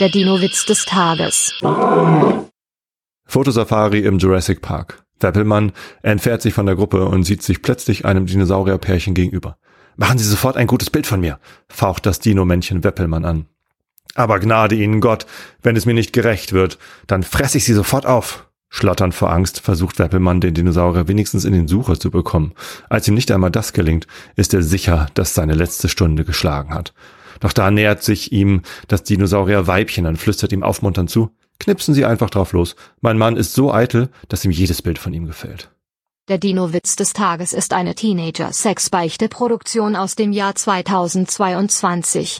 Der Dino-Witz des Tages. Fotosafari im Jurassic Park. Weppelmann entfernt sich von der Gruppe und sieht sich plötzlich einem Dinosaurierpärchen gegenüber. Machen Sie sofort ein gutes Bild von mir, faucht das Dino-Männchen Weppelmann an. Aber gnade Ihnen Gott, wenn es mir nicht gerecht wird, dann fress ich Sie sofort auf. Schlotternd vor Angst versucht Weppelmann den Dinosaurier wenigstens in den Sucher zu bekommen. Als ihm nicht einmal das gelingt, ist er sicher, dass seine letzte Stunde geschlagen hat. Doch da nähert sich ihm das Dinosaurier-Weibchen und flüstert ihm aufmunternd zu, knipsen Sie einfach drauf los. Mein Mann ist so eitel, dass ihm jedes Bild von ihm gefällt. Der Dino-Witz des Tages ist eine Teenager-Sex-Beichte-Produktion aus dem Jahr 2022.